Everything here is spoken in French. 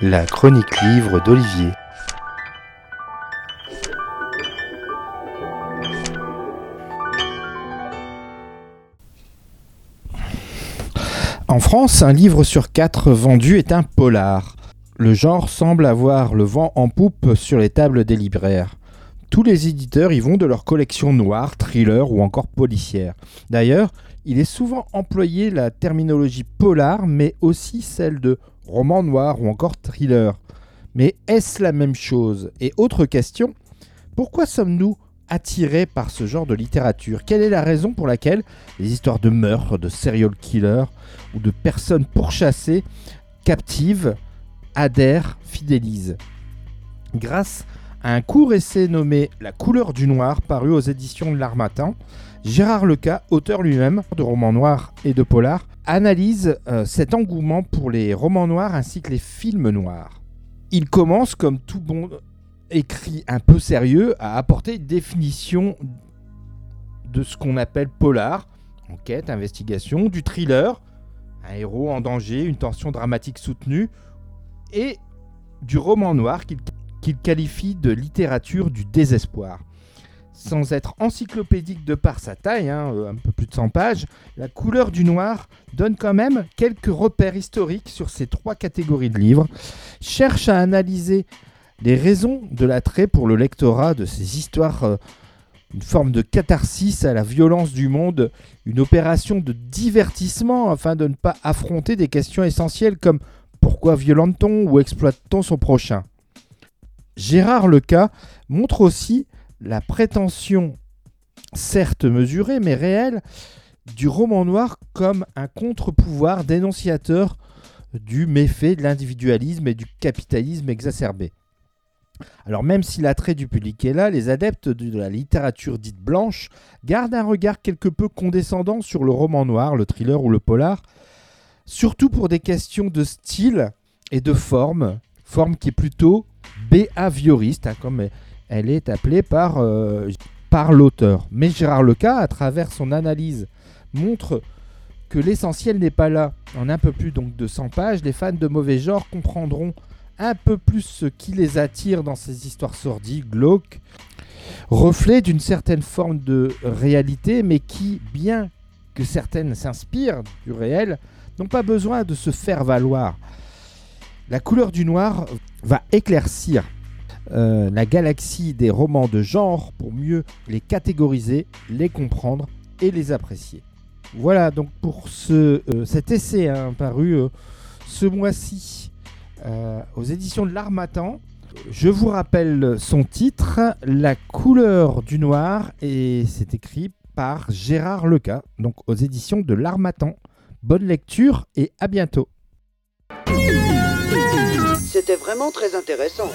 La chronique livre d'Olivier. En France, un livre sur quatre vendu est un polar. Le genre semble avoir le vent en poupe sur les tables des libraires. Tous les éditeurs y vont de leur collection noire, thriller ou encore policière. D'ailleurs, il est souvent employé la terminologie polar, mais aussi celle de roman noir ou encore thriller. Mais est-ce la même chose? Et autre question, pourquoi sommes-nous attirés par ce genre de littérature? Quelle est la raison pour laquelle les histoires de meurtres, de serial killers ou de personnes pourchassées, captives, adhèrent, fidélisent? Grâce un court essai nommé La couleur du noir, paru aux éditions de l'Armatan, Gérard Leca, auteur lui-même de romans noirs et de polars, analyse euh, cet engouement pour les romans noirs ainsi que les films noirs. Il commence, comme tout bon écrit un peu sérieux, à apporter une définition de ce qu'on appelle polar, enquête, investigation, du thriller, un héros en danger, une tension dramatique soutenue, et du roman noir qu'il qu'il qualifie de littérature du désespoir. Sans être encyclopédique de par sa taille, hein, euh, un peu plus de 100 pages, La couleur du noir donne quand même quelques repères historiques sur ces trois catégories de livres, cherche à analyser les raisons de l'attrait pour le lectorat de ces histoires, euh, une forme de catharsis à la violence du monde, une opération de divertissement afin de ne pas affronter des questions essentielles comme pourquoi violente-t-on ou exploite-t-on son prochain? Gérard Leca montre aussi la prétention, certes mesurée mais réelle, du roman noir comme un contre-pouvoir dénonciateur du méfait de l'individualisme et du capitalisme exacerbé. Alors même si l'attrait du public est là, les adeptes de la littérature dite blanche gardent un regard quelque peu condescendant sur le roman noir, le thriller ou le polar, surtout pour des questions de style et de forme, forme qui est plutôt behavioriste, hein, comme elle est appelée par, euh, par l'auteur. Mais Gérard Leca, à travers son analyse, montre que l'essentiel n'est pas là. En un peu plus de 100 pages, les fans de mauvais genre comprendront un peu plus ce qui les attire dans ces histoires sordides, glauques, reflet d'une certaine forme de réalité, mais qui, bien que certaines s'inspirent du réel, n'ont pas besoin de se faire valoir. La couleur du noir va éclaircir euh, la galaxie des romans de genre pour mieux les catégoriser, les comprendre et les apprécier. Voilà donc pour euh, cet essai hein, paru euh, ce mois-ci aux éditions de l'Armatan. Je vous rappelle son titre, La couleur du noir, et c'est écrit par Gérard Leca, donc aux éditions de l'Armatan. Bonne lecture et à bientôt. C'était vraiment très intéressant.